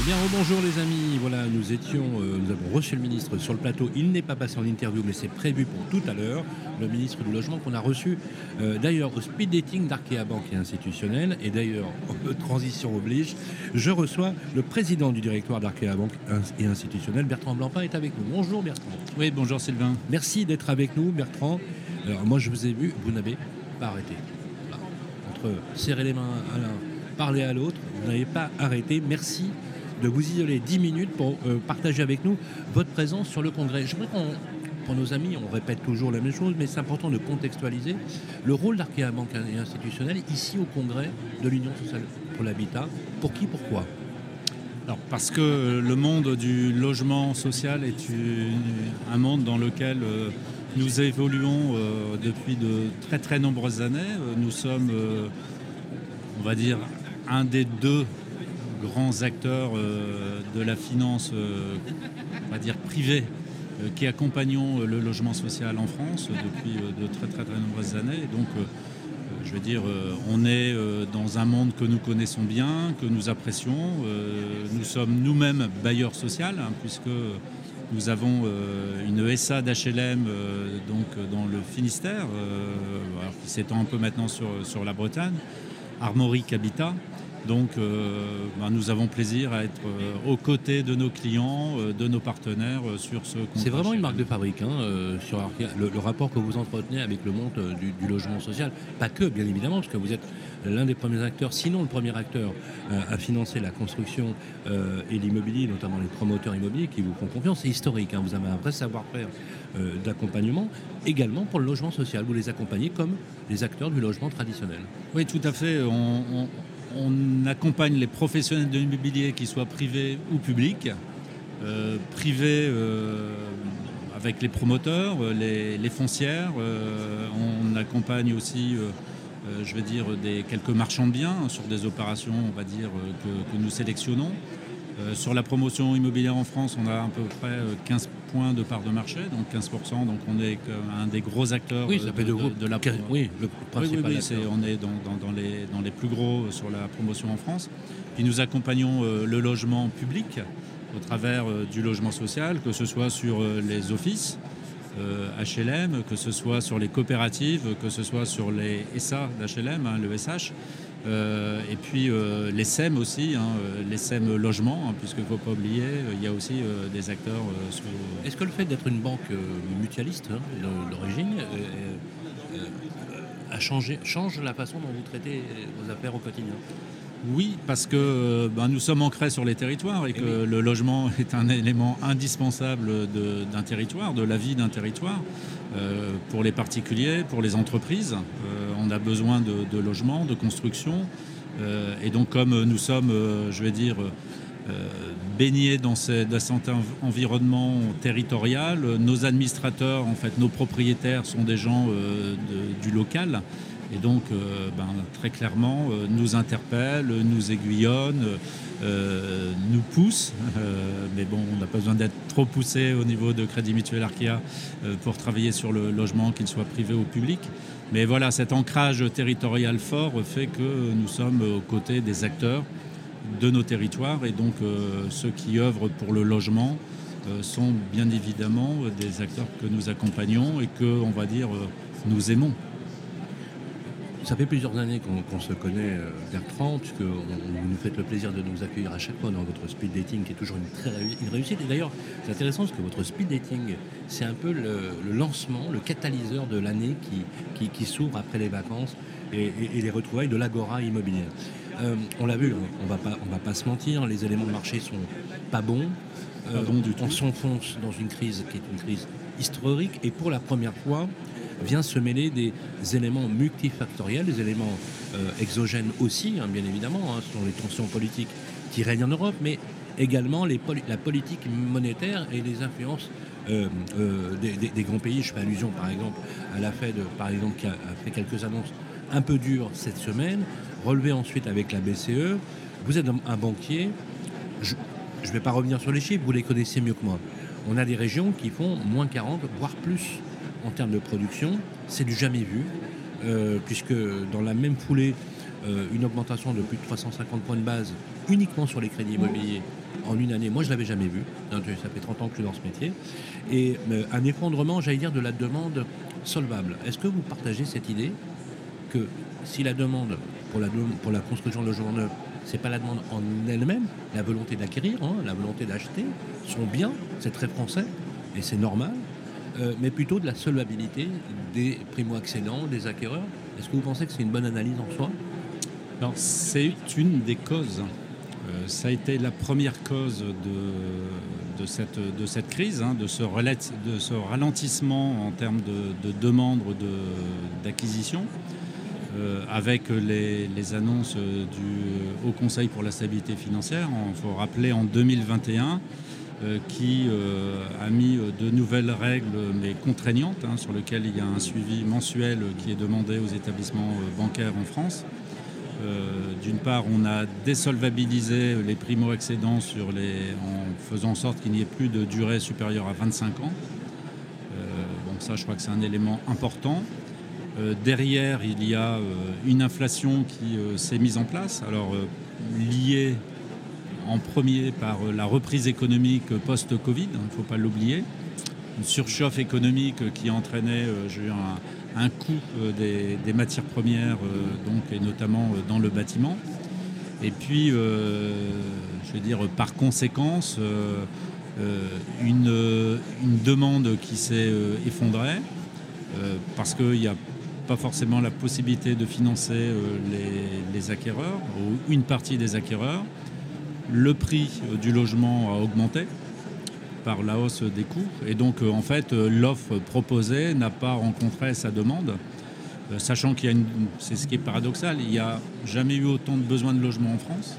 Eh bien, bonjour les amis. Voilà, nous étions, euh, nous avons reçu le ministre sur le plateau. Il n'est pas passé en interview, mais c'est prévu pour tout à l'heure. Le ministre du Logement qu'on a reçu euh, d'ailleurs au speed dating d'Arkea Banque et Institutionnel. Et d'ailleurs, transition oblige, je reçois le président du directoire d'Arkea Banque et Institutionnel, Bertrand Blancpain, est avec nous. Bonjour Bertrand. Oui, bonjour Sylvain. Merci d'être avec nous, Bertrand. Alors, moi, je vous ai vu, vous n'avez pas arrêté. Entre serrer les mains à l'un, parler à l'autre, vous n'avez pas arrêté. Merci de vous isoler 10 minutes pour euh, partager avec nous votre présence sur le congrès. Je qu'on, pour nos amis, on répète toujours la même chose, mais c'est important de contextualiser le rôle d'Arkea Banque et Institutionnel ici au congrès de l'Union sociale pour l'habitat. Pour qui, pourquoi? Alors, parce que le monde du logement social est un monde dans lequel euh, nous évoluons euh, depuis de très très nombreuses années. Nous sommes, on va dire, un des deux grands acteurs euh, de la finance, euh, on va dire privée, euh, qui accompagnons le logement social en France depuis de très très très nombreuses années. donc, je veux dire, on est dans un monde que nous connaissons bien, que nous apprécions. Nous sommes nous-mêmes bailleurs sociaux, hein, puisque nous avons une SA d'HLM dans le Finistère, qui s'étend un peu maintenant sur, sur la Bretagne, Armorique Habitat. Donc euh, ben, nous avons plaisir à être euh, aux côtés de nos clients, euh, de nos partenaires sur ce C'est vraiment une marque de fabrique hein, sur le, rapport que vous entretenez avec le monde du, logement social. Pas que, bien évidemment, parce que vous êtes l'un des premiers acteurs, sinon le premier acteur, à financer la construction et l'immobilier, notamment les promoteurs immobiliers qui vous font confiance. C'est historique, hein. vous avez un vrai savoir-faire d'accompagnement, également pour le logement social. Vous les accompagnez comme les acteurs du logement traditionnel. Oui, tout à fait. on on accompagne les professionnels de l'immobilier, qu'ils soient privés ou publics. Euh, privés euh, avec les promoteurs, euh, les, foncières. on accompagne aussi, je vais dire, des, quelques marchands de biens sur des opérations, on va dire, que nous sélectionnons. Sur la promotion immobilière en France, on a à peu près 15 euh, points de part de marché, donc 15%. Donc on est un des gros acteurs oui, de, de, la Oui, le principal. Oui, on est dans, les, dans les plus gros sur la promotion en France. Puis nous accompagnons euh, le logement public au travers du logement social, que ce soit sur les offices, HLM, que ce soit sur les coopératives, que ce soit sur les SA d'HLM, hein, le SH, euh, et puis euh, les SEM aussi, hein, euh, les SEM logements, hein, puisqu'il ne faut pas oublier, il y a aussi des acteurs. Est-ce que le fait d'être une banque mutualiste hein, d'origine a changé, change la façon dont vous traitez vos affaires au quotidien? Oui, parce que ben, nous sommes ancrés sur les territoires et, eh que le logement est un élément indispensable d'un territoire, de la vie d'un territoire, pour les particuliers, pour les entreprises on a besoin de, logements, de construction. Euh, et donc comme nous sommes, euh, je vais dire, euh, baignés dans, cet environnement territorial, nos administrateurs, en fait, nos propriétaires sont des gens du local. Et donc, ben, très clairement, nous interpellent, nous aiguillonnent, nous poussent. mais bon, on n'a pas besoin d'être trop poussé au niveau de Crédit Mutuel Arkea pour travailler sur le logement, qu'il soit privé ou public. Mais voilà, cet ancrage territorial fort fait que nous sommes aux côtés des acteurs de nos territoires et donc euh, ceux qui œuvrent pour le logement euh, sont bien évidemment des acteurs que nous accompagnons et que, on va dire, euh, nous aimons. Ça fait plusieurs années qu'on se connaît, Bertrand, puisque vous nous faites le plaisir de nous accueillir à chaque fois dans votre speed dating, qui est toujours une très réussite. Et d'ailleurs, c'est intéressant parce que votre speed dating, c'est un peu le, lancement, le catalyseur de l'année qui, qui, s'ouvre après les vacances et, les retrouvailles de l'agora immobilière. Euh, on l'a vu, on va pas, on va pas se mentir, les éléments de marché sont pas bons. Euh, on s'enfonce dans une crise qui est une crise historique et pour la première fois, vient se mêler des éléments multifactoriels, des éléments euh, exogènes aussi, hein, bien évidemment, hein, sur les tensions politiques qui règnent en Europe, mais également la politique monétaire et les influences euh, euh, des, grands pays. Je fais allusion par exemple à la Fed, par exemple, qui a, fait quelques annonces un peu dures cette semaine, relevé ensuite avec la BCE. Vous êtes un banquier. je ne vais pas revenir sur les chiffres, vous les connaissez mieux que moi. On a des régions qui font moins 40, voire plus en termes de production. C'est du jamais vu, euh, puisque dans la même foulée, euh, une augmentation de plus de 350 points de base uniquement sur les crédits immobiliers en une année, moi je ne l'avais jamais vu. Ça fait 30 ans que je suis dans ce métier. Et euh, un effondrement, j'allais dire, de la demande solvable. Est-ce que vous partagez cette idée que si la demande pour la, construction de logements neufs, ce n'est pas la demande en elle-même, la volonté d'acquérir, hein, la volonté d'acheter, sont bien, c'est très français et c'est normal, euh, mais plutôt de la solvabilité des primo-accédants, des acquéreurs. Est-ce que vous pensez que c'est une bonne analyse en soi? Alors, c'est une des causes. Euh, ça a été la première cause de, cette, crise, hein, de, ce de, ce ralentissement en termes de, de demande d'acquisition. Euh, avec les, les, annonces du Haut Conseil pour la stabilité financière. Il faut rappeler en 2021 euh, qui euh, a mis euh, de nouvelles règles, mais contraignantes, hein, sur lesquelles il y a un suivi mensuel qui est demandé aux établissements bancaires en France. D'une part, on a désolvabilisé les primo-accédants en faisant en sorte qu'il n'y ait plus de durée supérieure à 25 ans. donc ça, je crois que c'est un élément important. derrière, il y a une inflation qui s'est mise en place, alors liée en premier par euh, la reprise économique post-Covid, il ne faut pas l'oublier. Une surchauffe économique qui entraînait euh, un, coût euh, des, matières premières, donc, et notamment dans le bâtiment. Et puis, je veux dire, par conséquence, une, demande qui s'est effondrée parce qu'il n'y a pas forcément la possibilité de financer les, acquéreurs ou une partie des acquéreurs. Le prix euh, du logement a augmenté par la hausse des coûts. Et donc, euh, en fait, euh, l'offre proposée n'a pas rencontré sa demande. Sachant qu'il y a une. C'est ce qui est paradoxal, il n'y a jamais eu autant de besoins de logement en France.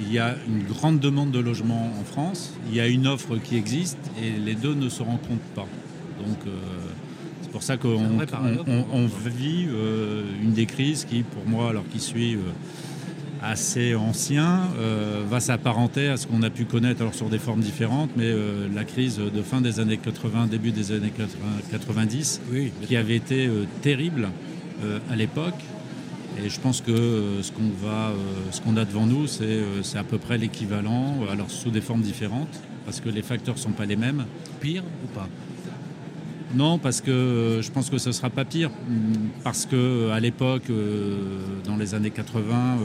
il y a une grande demande de logement en France. Il y a une offre qui existe et les deux ne se rencontrent pas. Donc, c'est pour ça qu'on on, vit une des crises qui, pour moi, alors qui suit assez ancien euh, va s'apparenter à ce qu'on a pu connaître alors sur des formes différentes, mais euh, la crise de fin des années 80, début des années 90, qui avait été euh, terrible à l'époque. Et je pense que ce qu'on va, ce qu'on a devant nous, c'est à peu près l'équivalent, alors sous des formes différentes, parce que les facteurs sont pas les mêmes. Pire ou pas? Non, parce que je pense que ce ne sera pas pire, parce que à l'époque, dans les années 80,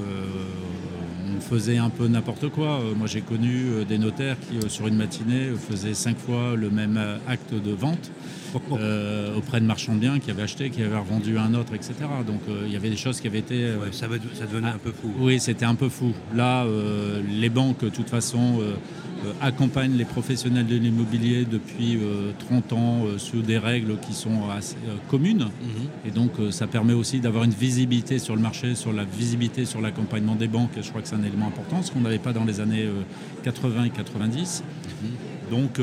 faisait un peu n'importe quoi. Euh, moi, j'ai connu euh, des notaires qui, euh, sur une matinée, faisaient cinq fois le même acte de vente auprès de marchands de biens qui avaient acheté, qui avaient revendu un autre, etc. Donc, il y avait des choses qui avaient été. ça, devenait un peu fou. Oui, c'était un peu fou. Là, les banques, de toute façon, euh, accompagne les professionnels de l'immobilier depuis 30 euh, ans euh, sous des règles qui sont assez, communes. Mhm. Et donc ça permet aussi d'avoir une visibilité sur le marché, sur la visibilité sur l'accompagnement des banques. Et je crois que c'est un élément important, ce qu'on n'avait pas dans les années 80 et 90. Mhm. Donc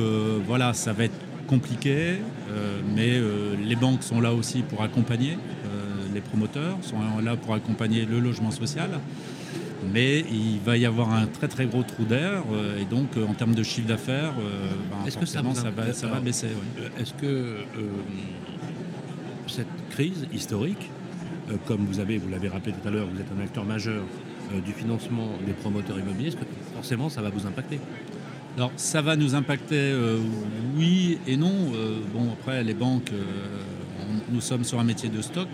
voilà, ça va être compliqué, mais les banques sont là aussi pour accompagner les promoteurs, sont là pour accompagner le logement social mais il va y avoir un très très gros trou d'air euh, et donc euh, en termes de chiffre d'affaires, euh, ben, que ça, va, ça va baisser. Est-ce que cette crise historique, comme vous avez, vous l'avez rappelé tout à l'heure, vous êtes un acteur majeur du financement des promoteurs immobiliers, est-ce que forcément ça va vous impacter? Alors ça va nous impacter, oui et non. bon après les banques, nous sommes sur un métier de stock,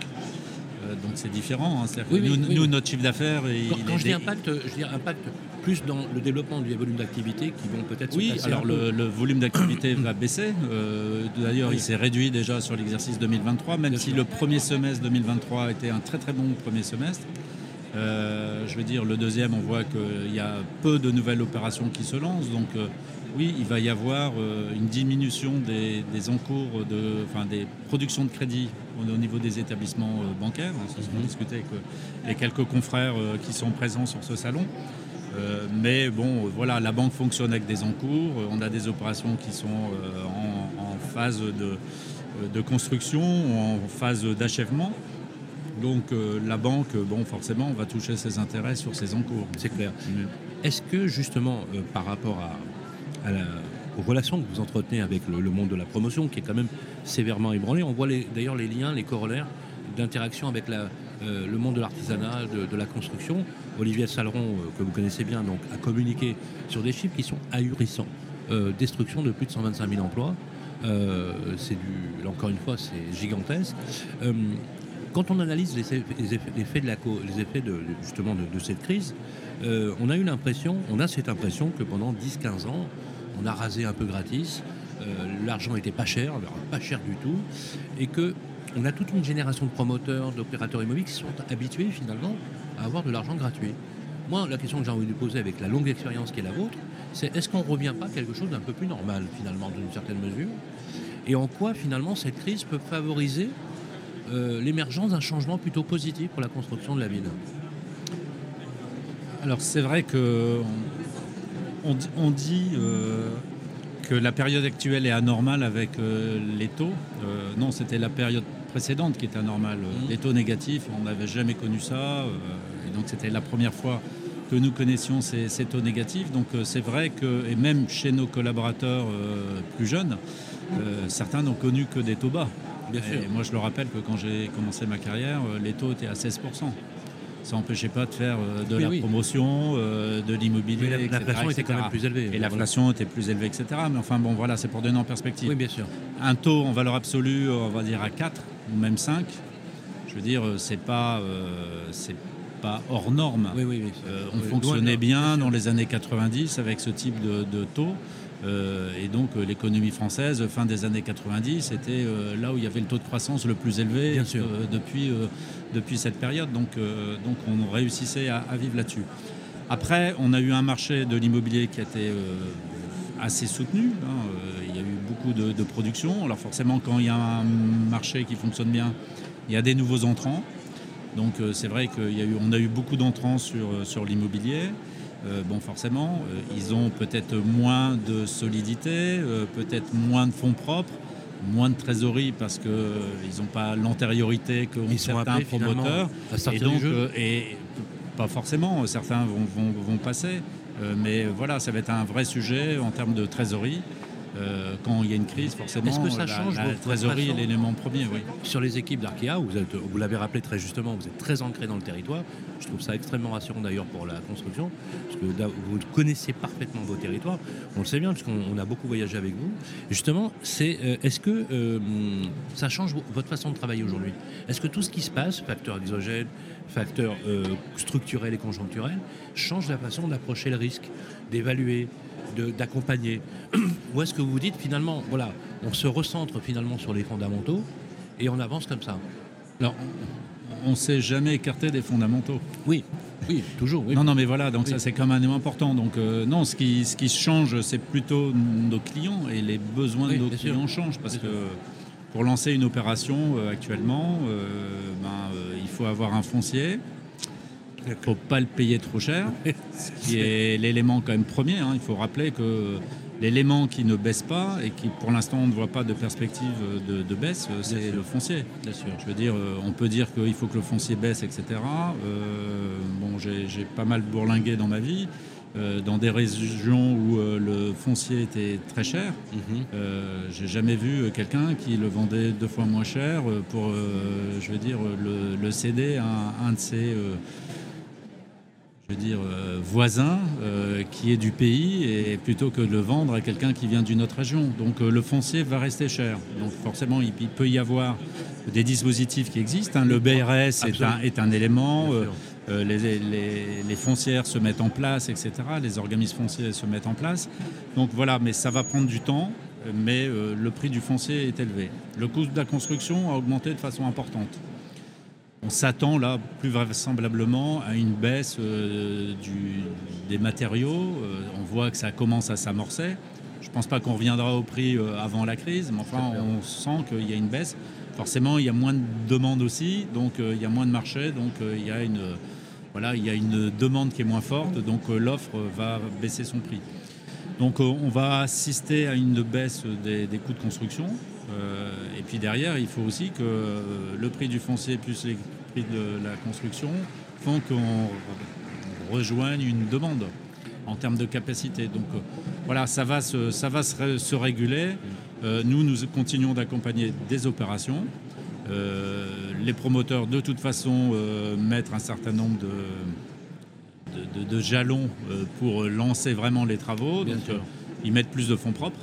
donc c'est différent. Hein. nous, notre chiffre d'affaires. Quand, je, dis impact, je dis impact plus dans le développement du volume d'activité qui vont peut-être Oui, alors le, volume d'activité va baisser. Euh, d'ailleurs, il s'est réduit déjà sur l'exercice 2023, même si le premier semestre 2023 a été un très très bon premier semestre. Euh, je veux dire, le deuxième, on voit qu'il y a peu de nouvelles opérations qui se lancent. Donc, oui, il va y avoir une diminution des, encours, de, enfin, des productions de crédit au niveau des établissements euh, bancaires. C'est ce qu'on discutait avec euh, les quelques confrères euh, qui sont présents sur ce salon. mais bon, voilà, la banque fonctionne avec des encours. On a des opérations qui sont en, phase de, construction, en phase d'achèvement. Donc la banque, bon, forcément, va toucher ses intérêts sur ses encours. C'est clair. Est-ce que justement, par rapport à, aux relations que vous entretenez avec le, monde de la promotion, qui est quand même sévèrement ébranlé, on voit d'ailleurs les liens, les corollaires d'interaction avec euh, le monde de l'artisanat, de, la construction. Olivier Saleron, euh, que vous connaissez bien, donc, a communiqué sur des chiffres qui sont ahurissants. Euh, destruction de plus de 125 000 emplois. c'est encore une fois, c'est gigantesque. quand on analyse les effets, de, la, les effets de, justement de, cette crise, on a eu l'impression, on a cette impression que pendant 10-15 ans, on a rasé un peu gratis, l'argent était pas cher, pas cher du tout, et que on a toute une génération de promoteurs, d'opérateurs immobiliers qui sont habitués finalement à avoir de l'argent gratuit. Moi, la question que j'ai envie de poser avec la longue expérience qui est la vôtre, c'est est-ce qu'on ne revient pas à quelque chose d'un peu plus normal finalement, d'une certaine mesure? Et en quoi finalement cette crise peut favoriser euh, l'émergence d'un changement plutôt positif pour la construction de la ville? Alors c'est vrai que on, dit euh, que la période actuelle est anormale avec euh, les taux. non, c'était la période précédente qui était anormale. Mmh. Les taux négatifs, on n'avait jamais connu ça. Euh, et donc c'était la première fois que nous connaissions ces, taux négatifs. Donc euh, c'est vrai que, et même chez nos collaborateurs euh, plus jeunes, certains n'ont connu que des taux bas. Bien et moi je le rappelle que quand j'ai commencé ma carrière, les taux étaient à 16% ça n'empêchait pas de faire de la promotion, de l'immobilier. L'inflation était quand même plus élevée. Et l'inflation était plus élevée, etc. Mais enfin, bon, voilà, c'est pour donner en perspective. Oui, bien sûr. Un taux en valeur absolue, on va dire à 4, ou même 5, je veux dire, euh, c'est pas, euh, c'est pas hors norme. Oui, oui, euh, on fonctionnait bien dans les années 90 avec ce type de, taux. Et donc l'économie française, fin des années 90, était là où il y avait le taux de croissance le plus élevé depuis, depuis cette période. Donc, donc on réussissait à, vivre là-dessus. Après, on a eu un marché de l'immobilier qui a été assez soutenu. Hein, il y a eu beaucoup de, production. Alors forcément, quand il y a un marché qui fonctionne bien, il y a des nouveaux entrants. Donc euh, c'est vrai qu'on a, eu beaucoup d'entrants sur, euh, sur l'immobilier. Euh, bon, forcément, ils ont peut-être moins de solidité, peut-être moins de fonds propres, moins de trésorerie parce qu'ils n'ont pas l'antériorité qu'ont certains promoteurs. Et donc, et pas forcément, certains vont, vont, vont passer. mais voilà, ça va être un vrai sujet en termes de trésorerie. Euh, quand il y a une crise, forcément, Est-ce que ça change la, trésorerie est l'élément premier. Oui. Sur les équipes d'Arkea, vous, vous l'avez rappelé très justement, vous êtes très ancré dans le territoire. Je trouve ça extrêmement rassurant d'ailleurs pour la construction, parce que vous connaissez parfaitement vos territoires. On le sait bien, puisqu'on a beaucoup voyagé avec vous. justement, c'est euh, est-ce que euh, ça change votre façon de travailler aujourd'hui? Est-ce que tout ce qui se passe, facteurs exogènes, facteurs structurels et conjoncturels, change la façon d'approcher le risque, d'évaluer, d'accompagner Ou est-ce que vous dites finalement, voilà, on se recentre finalement sur les fondamentaux et on avance comme ça Alors, on ne s'est jamais écarté des fondamentaux. Oui, oui, toujours. Non, non, mais voilà, donc ça c'est quand même important. Donc euh, non, ce qui, ce qui change, c'est plutôt nos clients et les besoins de nos clients changent parce que pour lancer une opération euh, actuellement, euh, ben, il faut avoir un foncier, il ne faut pas le payer trop cher, ce qui est l'élément quand même premier. Hein. Il faut rappeler que l'élément qui ne baisse pas et qui pour l'instant on ne voit pas de perspective de, baisse, c'est le foncier. Bien sûr. Je veux dire, euh, on peut dire qu'il faut que le foncier baisse, etc. Euh, bon, j'ai pas mal bourlingué dans ma vie. Euh, dans des régions où le foncier était très cher. Mhm. J'ai jamais vu quelqu'un qui le vendait deux fois moins cher pour, je veux dire, le, céder à un de ses je veux dire, euh, voisin euh, qui est du pays et plutôt que de le vendre à quelqu'un qui vient d'une autre région. Donc euh, le foncier va rester cher. Donc forcément, il, peut y avoir des dispositifs qui existent. Hein. Le BRS est un, est un, élément. Les, les, foncières se mettent en place, etc. Les organismes fonciers se mettent en place. Donc voilà, mais ça va prendre du temps, mais le prix du foncier est élevé. Le coût de la construction a augmenté de façon importante on s'attend là plus vraisemblablement à une baisse euh, des matériaux. Euh, on voit que ça commence à s'amorcer. Je ne pense pas qu'on reviendra au prix euh, avant la crise, mais enfin on sent qu'il y a une baisse. Forcément, il y a moins de demandes aussi, donc il y a moins de marché, donc il y a une voilà, il y a une demande qui est moins forte, donc l'offre va baisser son prix. Donc on va assister à une baisse des, des coûts de construction. Et puis derrière, il faut aussi que le prix du foncier plus les l'esprit de la construction, font qu'on rejoigne une demande en termes de capacité. Donc euh, voilà, ça va se, ça va se, réguler. Euh, nous, nous continuons d'accompagner des opérations. Euh, les promoteurs, de toute façon, mettent un certain nombre de, de, jalons pour lancer vraiment les travaux. donc, ils mettent plus de fonds propres.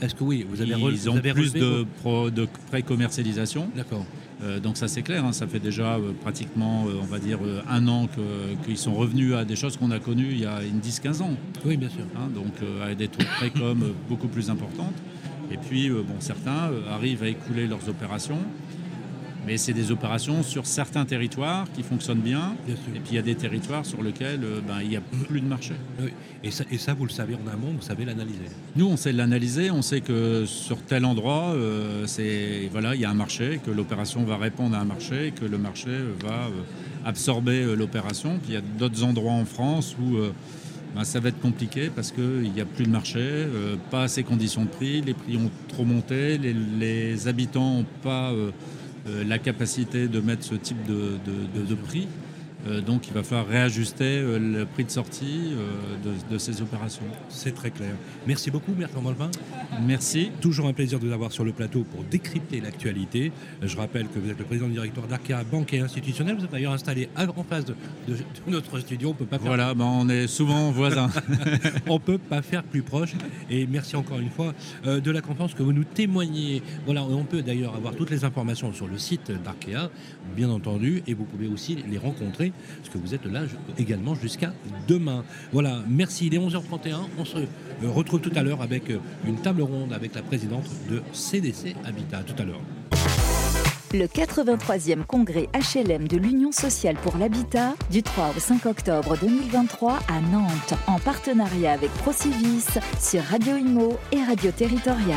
Est-ce que oui, vous avez Ils ont plus de, de pré-commercialisation. D'accord. Euh, donc ça c'est clair, hein. ça fait déjà euh, pratiquement, euh, on va dire, un an qu'ils sont revenus à des choses qu'on a connues il y a une 10-15 ans. Oui, bien sûr. Hein. donc à des taux de précom beaucoup plus importantes. Et puis, bon, certains arrivent à écouler leurs opérations mais c'est des opérations sur certains territoires qui fonctionnent bien. et puis il y a des territoires sur lesquels euh, ben, il n'y a plus de marché. Et, ça, et, ça, vous le savez en amont, vous savez l'analyser Nous, on sait l'analyser. On sait que sur tel endroit, euh, voilà, il y a un marché, que l'opération va répondre à un marché, que le marché va euh, absorber l'opération. Puis il y a d'autres endroits en France où ben, ça va être compliqué parce qu'il n'y a plus de marché, pas assez conditions de prix, les prix ont trop monté, les, les habitants n'ont pas euh, la capacité de mettre ce type de, prix. Euh, donc il va falloir réajuster euh, le prix de sortie de, ces opérations. C'est très clair. Merci beaucoup, Bertrand Molvin. Merci. Toujours un plaisir de vous avoir sur le plateau pour décrypter l'actualité. Je rappelle que vous êtes le président du directoire d'Arkea Banque et Institutionnelle. Vous êtes d'ailleurs installé en face de, notre studio. On peut pas faire... Voilà, ben, on est souvent voisins. on peut pas faire plus proche. Et merci encore une fois de la confiance que vous nous témoignez. Voilà, on peut d'ailleurs avoir toutes les informations sur le site d'Arkea, bien entendu, et vous pouvez aussi les rencontrer, parce que vous êtes là également jusqu'à demain. Voilà, merci. Il est 11h31. On se retrouve tout à l'heure avec une table ronde avec la présidente de CDC Habitat. Tout à l'heure. Le 83e congrès HLM de l'Union sociale pour l'habitat du 3 au 5 octobre 2023 à Nantes en partenariat avec Procivis sur Radio Imo et Radio Territoria.